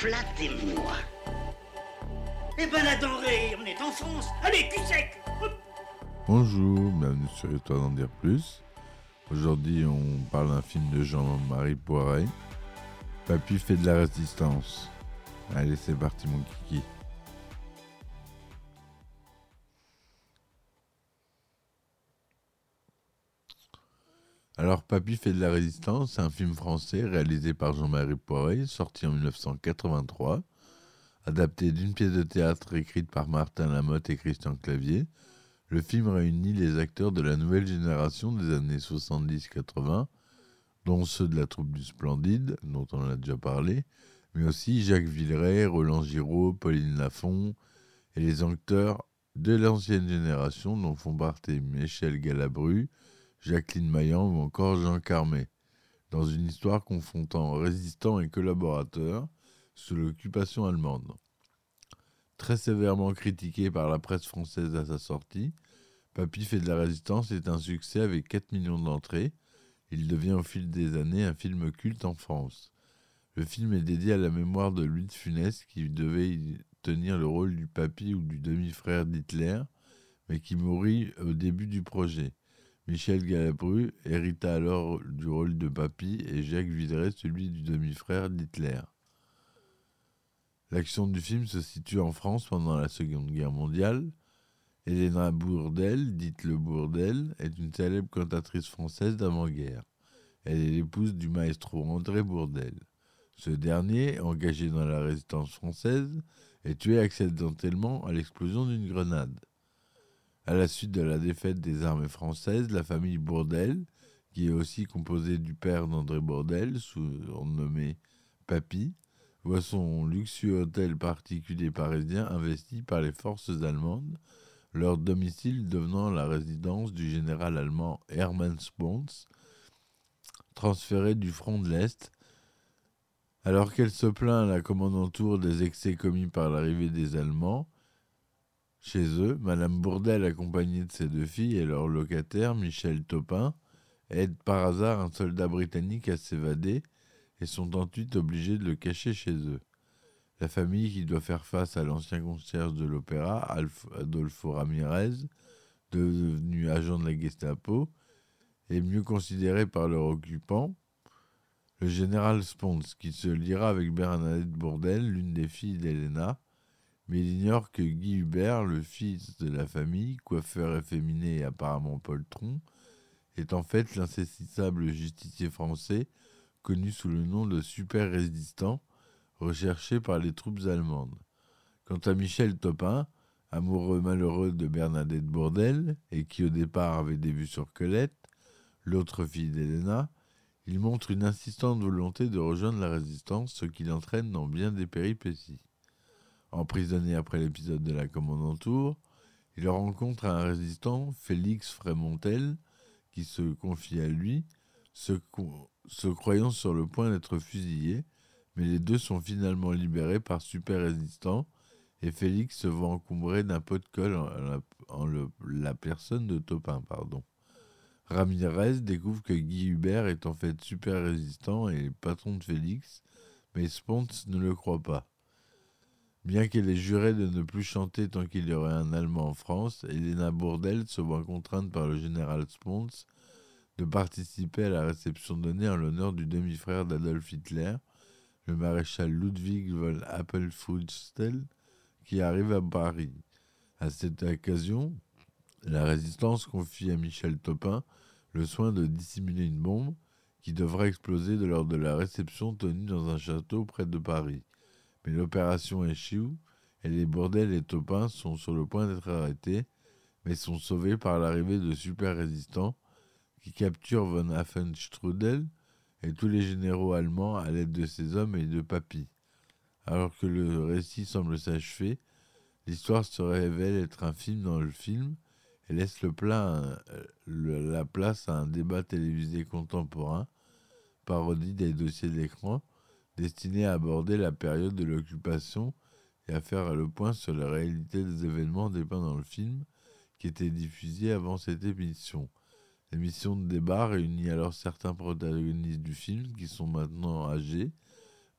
Flattez-moi. Eh ben la denrée, on est en France. Allez, cul sec Hop. Bonjour, bienvenue sur Histoire d'en dire plus. Aujourd'hui, on parle d'un film de Jean-Marie Poiret. Papy fait de la résistance. Allez, c'est parti, mon kiki. Alors, Papy fait de la résistance, c'est un film français réalisé par Jean-Marie Poiret, sorti en 1983, adapté d'une pièce de théâtre écrite par Martin Lamotte et Christian Clavier. Le film réunit les acteurs de la nouvelle génération des années 70-80, dont ceux de la troupe du Splendide, dont on a déjà parlé, mais aussi Jacques Villeray, Roland Giraud, Pauline Lafont, et les acteurs de l'ancienne génération, dont font partie Michel Galabru, Jacqueline Maillan ou encore Jean Carmet, dans une histoire confrontant résistants et collaborateurs sous l'occupation allemande. Très sévèrement critiqué par la presse française à sa sortie, Papy fait de la résistance est un succès avec 4 millions d'entrées. Il devient au fil des années un film culte en France. Le film est dédié à la mémoire de Louis de Funès qui devait tenir le rôle du papy ou du demi-frère d'Hitler, mais qui mourut au début du projet. Michel Galabru hérita alors du rôle de papy et Jacques Villeray celui du demi-frère d'Hitler. L'action du film se situe en France pendant la Seconde Guerre mondiale. Elena Bourdelle, dite le Bourdelle, est une célèbre cantatrice française d'avant-guerre. Elle est l'épouse du maestro André Bourdelle. Ce dernier, engagé dans la résistance française, est tué accidentellement à l'explosion d'une grenade. À la suite de la défaite des armées françaises, la famille Bourdelle, qui est aussi composée du père d'André Bourdelle, surnommé Papy, voit son luxueux hôtel particulier parisien investi par les forces allemandes, leur domicile devenant la résidence du général allemand Hermann Spons, transféré du front de l'Est. Alors qu'elle se plaint à la commandanture des excès commis par l'arrivée des Allemands, chez eux, Madame Bourdelle, accompagnée de ses deux filles et leur locataire, Michel Topin, aide par hasard un soldat britannique à s'évader et sont ensuite obligés de le cacher chez eux. La famille qui doit faire face à l'ancien concierge de l'opéra, Adolfo Ramirez, devenu agent de la Gestapo, est mieux considérée par leur occupant, le général Spons, qui se liera avec Bernadette Bourdelle, l'une des filles d'Helena, mais il ignore que Guy Hubert, le fils de la famille, coiffeur efféminé et apparemment poltron, est en fait l'insaisissable justicier français connu sous le nom de super résistant, recherché par les troupes allemandes. Quant à Michel Topin, amoureux malheureux de Bernadette Bourdelle, et qui au départ avait des vues sur Colette, l'autre fille d'Helena, il montre une insistante volonté de rejoindre la résistance, ce qui l'entraîne dans bien des péripéties. Emprisonné après l'épisode de la commandanture, il rencontre un résistant, Félix Frémontel, qui se confie à lui, se, croyant sur le point d'être fusillé, mais les deux sont finalement libérés par super résistant et Félix se voit encombré d'un pot de colle en, la, personne de Topin. Pardon. Ramirez découvre que Guy Hubert est en fait super résistant et patron de Félix, mais Spons ne le croit pas. Bien qu'elle ait juré de ne plus chanter tant qu'il y aurait un Allemand en France, Elena Bourdelle se voit contrainte par le général Spons de participer à la réception donnée en l'honneur du demi-frère d'Adolf Hitler, le maréchal Ludwig von Appelfusstel, qui arrive à Paris. À cette occasion, la résistance confie à Michel Topin le soin de dissimuler une bombe qui devrait exploser lors de la réception tenue dans un château près de Paris. Mais l'opération échoue et les Bourdelles et Topin sont sur le point d'être arrêtés, mais sont sauvés par l'arrivée de super résistants qui capturent von Affenstrudel et tous les généraux allemands à l'aide de ces hommes et de Papy. Alors que le récit semble s'achever, l'histoire se révèle être un film dans le film et laisse la place à un débat télévisé contemporain, parodie des dossiers d'écran, destiné à aborder la période de l'occupation et à faire le point sur la réalité des événements dépeints dans le film, qui était diffusé avant cette émission. L'émission de débat réunit alors certains protagonistes du film qui sont maintenant âgés,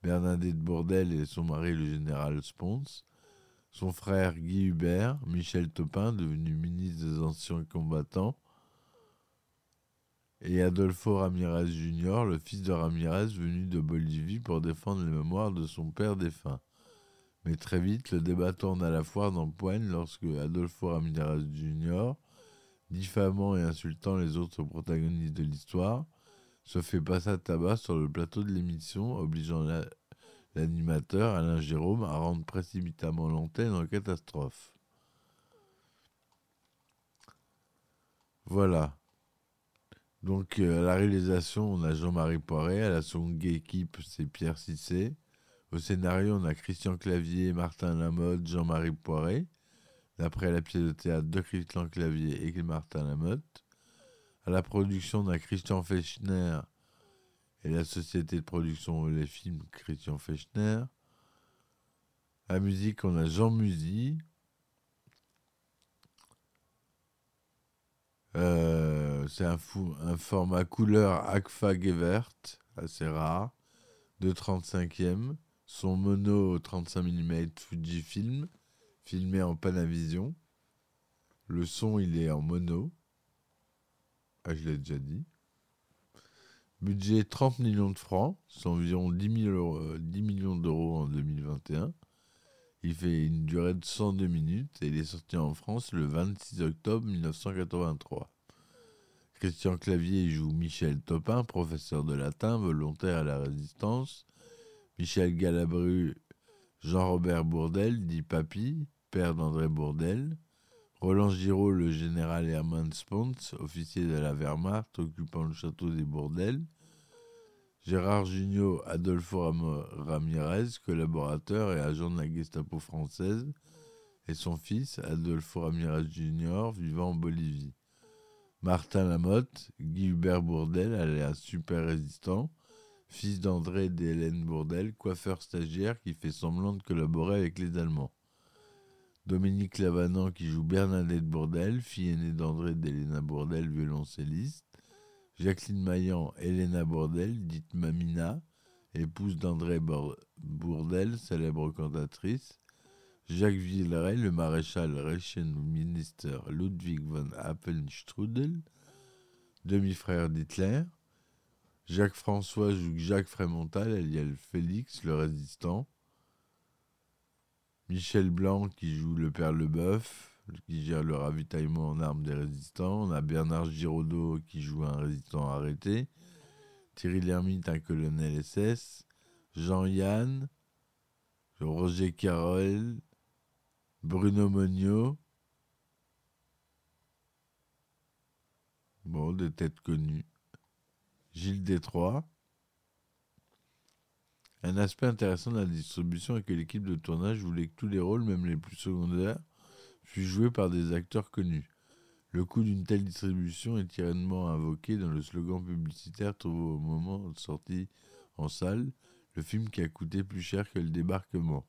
Bernadette Bourdel et son mari le général Spons, son frère Guy Hubert, Michel Topin, devenu ministre des Anciens Combattants, et Adolfo Ramirez Jr., le fils de Ramirez venu de Bolivie pour défendre les mémoires de son père défunt. Mais très vite, le débat tourne à la foire d'empoigne lorsque Adolfo Ramirez Jr., diffamant et insultant les autres protagonistes de l'histoire, se fait passer à tabac sur le plateau de l'émission, obligeant la- l'animateur Alain Jérôme à rendre précipitamment l'antenne en catastrophe. Voilà. Donc euh, à la réalisation, on a Jean-Marie Poiret, à la seconde équipe, c'est Pierre Cissé. Au scénario, on a Christian Clavier, Martin Lamotte, Jean-Marie Poiret, d'après la pièce de théâtre de Christian Clavier et Martin Lamotte. À la production, on a Christian Fechner et la société de production Les Films Christian Fechner. À la musique, on a Jean Musy. Euh, c'est un, un format couleur Agfa Gevert, assez rare, de 35e. Son mono 35 mm Fujifilm, filmé en Panavision. Le son, il est en mono. Ah, je l'ai déjà dit. Budget 30 millions de francs, c'est environ 10, 000 euros- euh, 10 millions d'euros en 2021. Il fait une durée de 102 minutes et il est sorti en France le 26 octobre 1983. Christian Clavier joue Michel Topin, professeur de latin, volontaire à la résistance. Michel Galabru, Jean-Robert Bourdel, dit Papy, père d'André Bourdel. Roland Giraud, le général Hermann Spons, officier de la Wehrmacht occupant le château des Bourdels. Gérard Jugnot, Adolfo Ram- Ramirez, collaborateur et agent de la Gestapo française, et son fils, Adolfo Ramirez Jr., vivant en Bolivie. Martin Lamotte, Guy Hubert Bourdel, alias super résistant, fils d'André et d'Hélène Bourdel, coiffeur stagiaire qui fait semblant de collaborer avec les Allemands. Dominique Lavanant qui joue Bernadette Bourdel, fille aînée d'André et d'Héléna Bourdel, violoncelliste. Jacqueline Maillan, Helena Bourdel, dite Mamina, épouse d'André Bourdel, célèbre cantatrice. Jacques Villeray, le maréchal Rechenminister Ludwig von Appenstrudel, demi-frère d'Hitler. Jacques François joue Jacques Frémontal, alias Félix, le résistant. Michel Blanc qui joue le père Leboeuf, qui gère le ravitaillement en armes des résistants. On a Bernard Giraudot qui joue un résistant arrêté. Thierry Lhermitte, un colonel SS. Jean-Yann, Roger Carrel, Bruno Monio. Bon, des têtes connues. Gilles Détroit. Un aspect intéressant de la distribution est que l'équipe de tournage voulait que tous les rôles, même les plus secondaires, fussent joués par des acteurs connus. Le coût d'une telle distribution est tyrannement invoqué dans le slogan publicitaire trouvé au moment de sortie en salle, le film qui a coûté plus cher que le débarquement.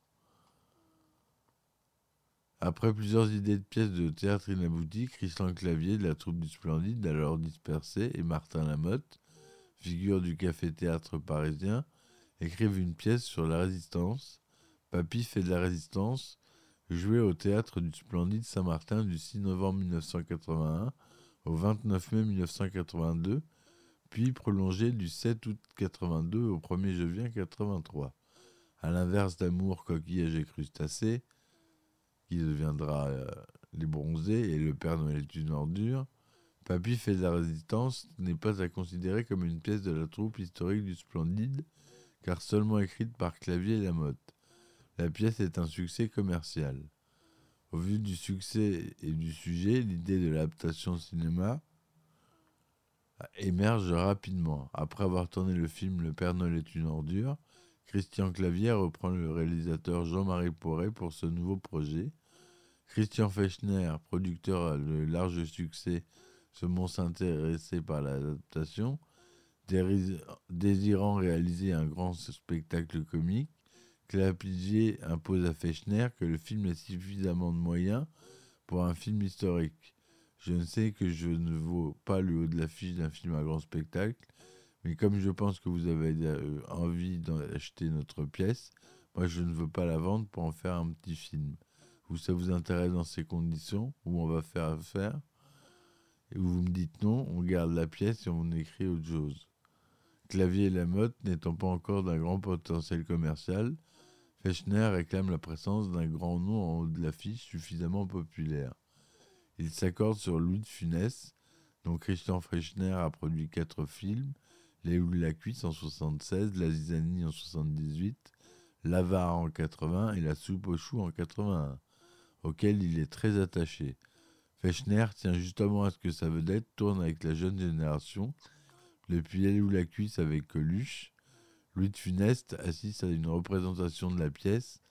Après plusieurs idées de pièces de théâtre inabouties, Christian Clavier de la troupe du Splendide, alors dispersée, et Martin Lamotte, figure du café-théâtre parisien, écrivent une pièce sur la résistance. Papy fait de la résistance, jouée au théâtre du Splendide Saint-Martin du 6 novembre 1981 au 29 mai 1982, puis prolongée du 7 août 82 au 1er juin 83. À l'inverse d'Amour, Coquillage et Crustacés, qui deviendra euh, Les Bronzés et Le Père Noël est une ordure, Papy fait de la résistance n'est pas à considérer comme une pièce de la troupe historique du Splendide, car seulement écrite par Clavier et Lamotte. La pièce est un succès commercial. Au vu du succès et du sujet, l'idée de l'adaptation cinéma émerge rapidement. Après avoir tourné le film Le Père Noël est une ordure, Christian Clavier reprend le réalisateur Jean-Marie Poré pour ce nouveau projet. Christian Fechner, producteur de large succès, se montre intéressé par l'adaptation, désirant réaliser un grand spectacle comique. Clavier impose à Fechner que le film ait suffisamment de moyens pour un film historique. Je ne sais que je ne vaux pas le haut de l'affiche d'un film à grand spectacle, mais comme je pense que vous avez euh, envie d'acheter notre pièce, moi je ne veux pas la vendre pour en faire un petit film. Ou ça vous intéresse dans ces conditions, où on va faire affaire, et vous me dites non, on garde la pièce et on écrit autre chose. Clavier et Lamotte n'étant pas encore d'un grand potentiel commercial, Fechner réclame la présence d'un grand nom en haut de l'affiche suffisamment populaire. Il s'accorde sur Louis de Funès, dont Christian Fechner a produit quatre films, Les Houles la Cuisse en 76, La Zizanie en 78, L'Avare en 80 et La Soupe aux choux en 81, auquel il est très attaché. Fechner tient justement à ce que sa vedette tourne avec la jeune génération, depuis Les Houles la Cuisse avec Coluche. Louis de Funès assiste à une représentation de la pièce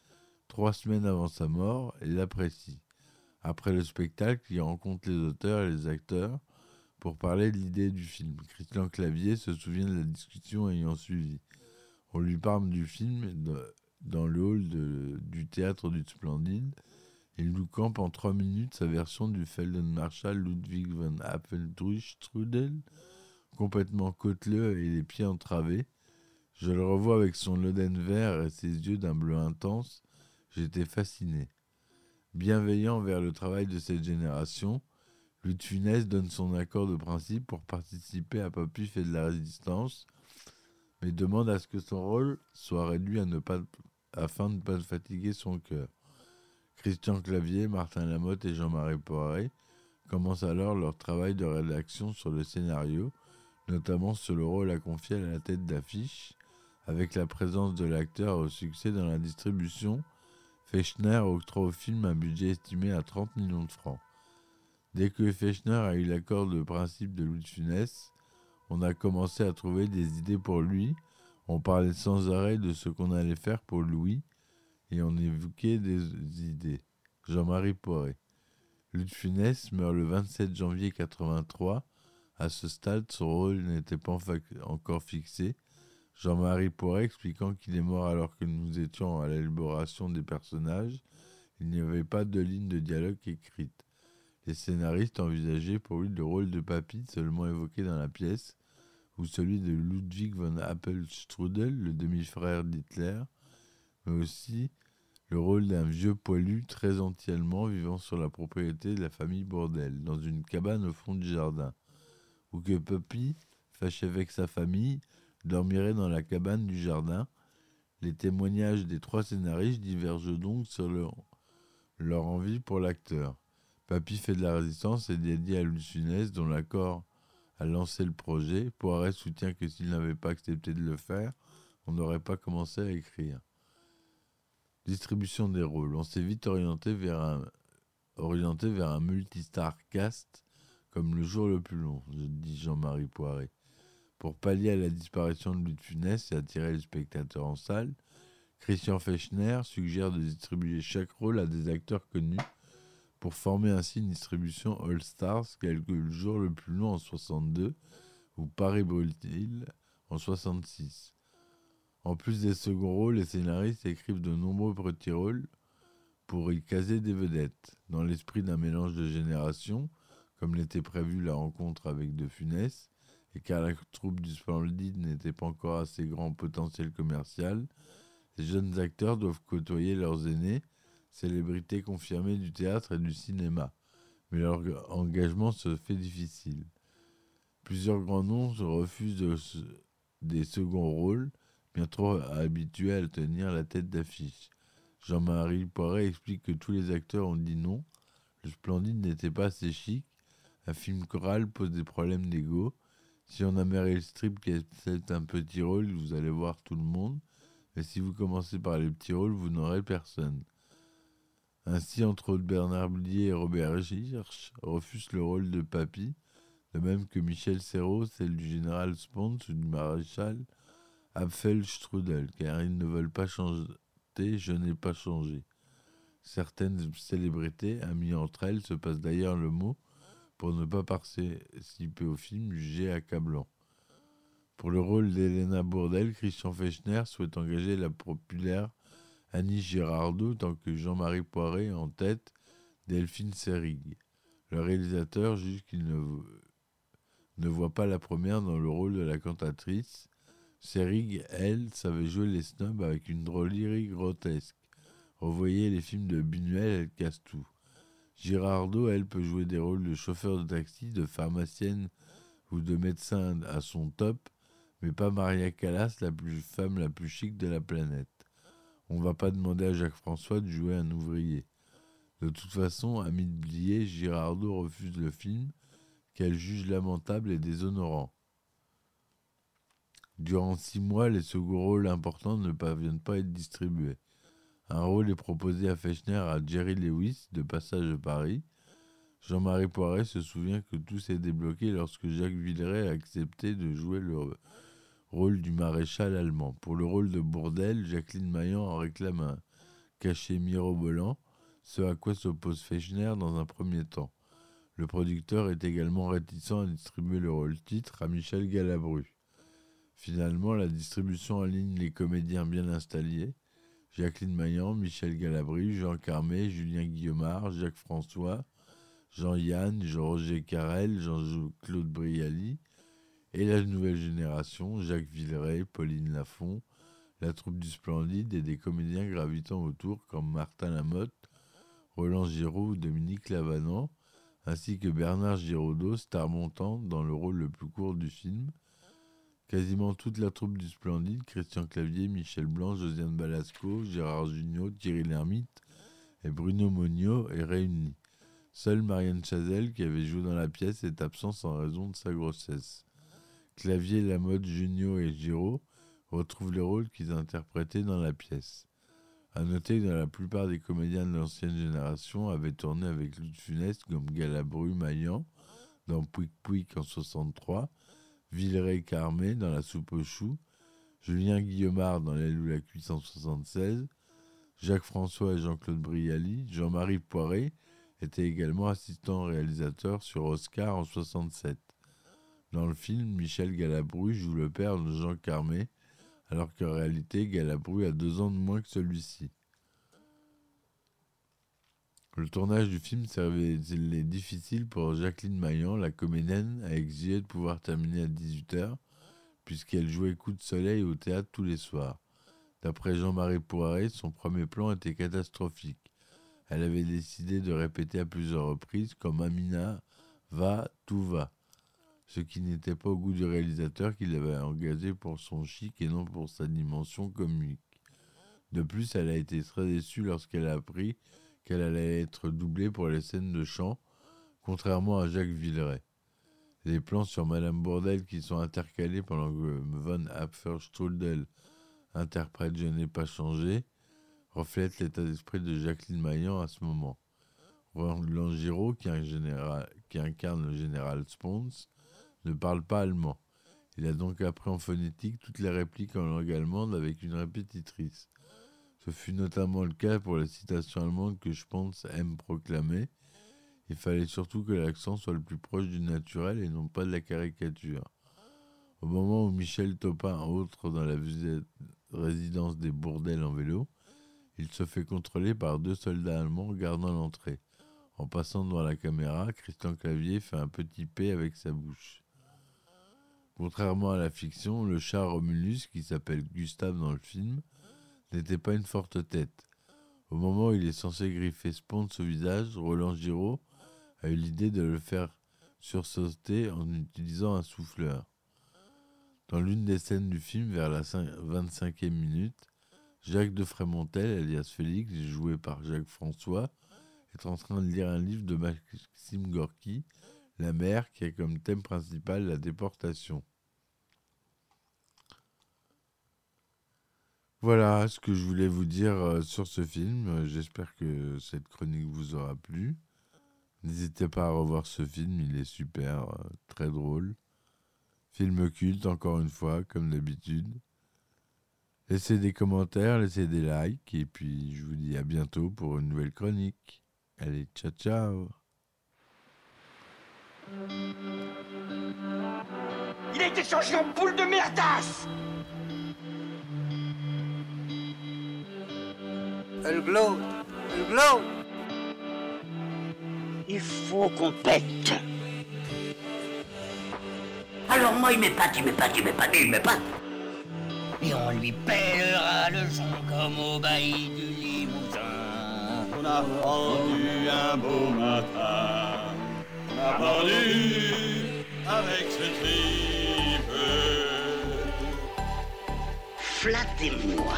trois semaines avant sa mort et l'apprécie. Après le spectacle, il rencontre les auteurs et les acteurs pour parler de l'idée du film. Christian Clavier se souvient de la discussion ayant suivi. On lui parle du film dans le hall du théâtre du Splendide. Il nous campe en trois minutes sa version du Feldenmarschall Ludwig von Apfeldrüstrudel, complètement côteleux et les pieds entravés. Je le revois avec son loden vert et ses yeux d'un bleu intense. J'étais fasciné. Bienveillant vers le travail de cette génération, Louis Funès donne son accord de principe pour participer à Papy fait de la résistance, mais demande à ce que son rôle soit réduit afin de ne pas fatiguer son cœur. Christian Clavier, Martin Lamotte et Jean-Marie Poiré commencent alors leur travail de rédaction sur le scénario, notamment sur le rôle à confier à la tête d'affiche, avec la présence de l'acteur au succès dans la distribution Fechner octroie au film un budget estimé à 30 millions de francs. Dès que Fechner a eu l'accord de principe de Louis de Funès, on a commencé à trouver des idées pour lui. On parlait sans arrêt de ce qu'on allait faire pour Louis et on évoquait des idées. Jean-Marie Poiré. De Funès meurt le 27 janvier 83. À ce stade, son rôle n'était pas encore fixé Jean-Marie Poiret expliquant qu'il est mort alors que nous étions à l'élaboration des personnages, il n'y avait pas de ligne de dialogue écrite. Les scénaristes envisageaient pour lui le rôle de papy seulement évoqué dans la pièce, ou celui de Ludwig von Appelstrudel, le demi-frère d'Hitler, mais aussi le rôle d'un vieux poilu très anti-allemand vivant sur la propriété de la famille Bordel, dans une cabane au fond du jardin, ou que Papy, fâché avec sa famille, dormirait dans la cabane du jardin. Les témoignages des trois scénaristes divergent donc sur leur, envie pour l'acteur. Papy fait de la résistance et dédié à Lucinès, dont l'accord a lancé le projet. Poiret soutient que s'il n'avait pas accepté de le faire, on n'aurait pas commencé à écrire. Distribution des rôles. On s'est vite orienté vers un, orienté vers multistar cast comme le jour le plus long, dit Jean-Marie Poiret. Pour pallier à la disparition de Louis Funès et attirer les spectateurs en salle, Christian Fechner suggère de distribuer chaque rôle à des acteurs connus pour former ainsi une distribution All Stars quelques jours le plus long en 62 ou Paris Brutil en 66. En plus des seconds rôles, les scénaristes écrivent de nombreux petits rôles pour y caser des vedettes, dans l'esprit d'un mélange de générations, comme l'était prévu la rencontre avec De Funès, et car la troupe du Splendide n'était pas encore assez grand potentiel commercial, les jeunes acteurs doivent côtoyer leurs aînés, célébrités confirmées du théâtre et du cinéma. Mais leur engagement se fait difficile. Plusieurs grands noms se refusent des seconds rôles, bien trop habitués à tenir la tête d'affiche. Jean-Marie Poiret explique que tous les acteurs ont dit non. Le Splendide n'était pas assez chic. Un film choral pose des problèmes d'ego. Si on a Meryl Streep qui est un petit rôle, vous allez voir tout le monde. Et si vous commencez par les petits rôles, vous n'aurez personne. Ainsi, entre autres, Bernard Blier et Robert Hirsch refusent le rôle de Papy, de même que Michel Serrault, celle du général Spons ou du maréchal Apfelstrudel, car ils ne veulent pas changer, je n'ai pas changé. Certaines célébrités, amies entre elles, se passent d'ailleurs le mot pour ne pas participer au film jugé accablant. Pour le rôle d'Elena Bourdel, Christian Fechner souhaite engager la populaire Annie Girardot tant que Jean-Marie Poiré en tête Delphine Serig. Le réalisateur juge qu'il ne voit pas la première dans le rôle de la cantatrice. Serig, elle, savait jouer les snobs avec une drôlerie grotesque. Revoyez les films de Buñuel, elle casse tout. Girardot, elle, peut jouer des rôles de chauffeur de taxi, de pharmacienne ou de médecin à son top, mais pas Maria Callas, la plus femme la plus chic de la planète. On va pas demander à Jacques François de jouer un ouvrier. De toute façon, à de Girardot refuse le film, qu'elle juge lamentable et déshonorant. Durant six mois, les seconds rôles importants ne parviennent pas à être distribués. Un rôle est proposé à Fechner à Jerry Lewis, de Passage de Paris. Jean-Marie Poiret se souvient que tout s'est débloqué lorsque Jacques Villeray a accepté de jouer le rôle du maréchal allemand. Pour le rôle de Bourdelle, Jacqueline Maillan en réclame un cachet mirobolant, ce à quoi s'oppose Fechner dans un premier temps. Le producteur est également réticent à distribuer le rôle titre à Michel Galabru. Finalement, la distribution aligne les comédiens bien installés Jacqueline Maillan, Michel Galabru, Jean Carmé, Julien Guillaumard, Jacques François, Jean-Yann, Jean-Roger Carrel, Jean-Claude Brialy, et la nouvelle génération, Jacques Villeray, Pauline Lafont, la troupe du Splendide et des comédiens gravitant autour comme Martin Lamotte, Roland Giraud Dominique Lavanant, ainsi que Bernard Giraudot, star montante dans le rôle le plus court du film, Quasiment toute la troupe du Splendide, Christian Clavier, Michel Blanc, Josiane Balasco, Gérard Jugnot, Thierry Lhermitte et Bruno Monio est réunie. Seule Marianne Chazelle, qui avait joué dans la pièce, est absente en raison de sa grossesse. Clavier, Lamotte, Junio et Giraud retrouvent les rôles qu'ils interprétaient dans la pièce. À noter que la plupart des comédiens de l'ancienne génération avaient tourné avec Luc Funès comme Galabru Maillan dans Pouic Pouic en 63 Villeray Carmé dans La soupe aux choux, Julien Guillemard dans L'aile ou la cuisse en 76, Jacques François et Jean-Claude Brialy, Jean-Marie Poiré était également assistant réalisateur sur Oscar en 67. Dans le film, Michel Galabru joue le père de Jean Carmé, alors qu'en réalité, Galabru a deux ans de moins que celui-ci. Le tournage du film s'est difficile pour Jacqueline Maillan, la comédienne, a exigé de pouvoir terminer à 18h, puisqu'elle jouait Coup de soleil au théâtre tous les soirs. D'après Jean-Marie Poiret, son premier plan était catastrophique. Elle avait décidé de répéter à plusieurs reprises comme Amina va, tout va. Ce qui n'était pas au goût du réalisateur qui l'avait engagé pour son chic et non pour sa dimension comique. De plus, elle a été très déçue lorsqu'elle a appris qu'elle allait être doublée pour les scènes de chant, contrairement à Jacques Villeray. Les plans sur Madame Bourdelle qui sont intercalés pendant que Von Apferstrudel interprète Je n'ai pas changé reflètent l'état d'esprit de Jacqueline Maillan à ce moment. Roland Giraud, qui, qui incarne le général Spons, ne parle pas allemand. Il a donc appris en phonétique toutes les répliques en langue allemande avec une répétitrice. Ce fut notamment le cas pour la citation allemande que pense aime proclamer. Il fallait surtout que l'accent soit le plus proche du naturel et non pas de la caricature. Au moment où Michel Topin entre dans la résidence des Bourdelles en vélo, il se fait contrôler par deux soldats allemands gardant l'entrée. En passant devant la caméra, Christian Clavier fait un petit P avec sa bouche. Contrairement à la fiction, le chat Romulus, qui s'appelle Gustave dans le film, n'était pas une forte tête. Au moment où il est censé griffer Spons au visage, Roland Giraud a eu l'idée de le faire sursauter en utilisant un souffleur. Dans l'une des scènes du film, vers la 25e minute, Jacques de Frémontel, alias Félix, joué par Jacques François, est en train de lire un livre de Maxime Gorky, La mer, qui a comme thème principal la déportation. Voilà ce que je voulais vous dire euh, sur ce film. Euh, j'espère que cette chronique vous aura plu. N'hésitez pas à revoir ce film, il est super, euh, très drôle. Film culte, encore une fois, comme d'habitude. Laissez des commentaires, laissez des likes, et puis je vous dis à bientôt pour une nouvelle chronique. Allez, ciao ciao Il a été changé en boule de merdasse Elle glow, elle glow. Il faut qu'on pète. Alors moi il m'épate, il m'épate, il m'épate, il m'épate. Et on lui pèlera le son comme au bailli du Limousin. On a fendu un beau matin. On a pendu avec ses tripes. Flattez-moi.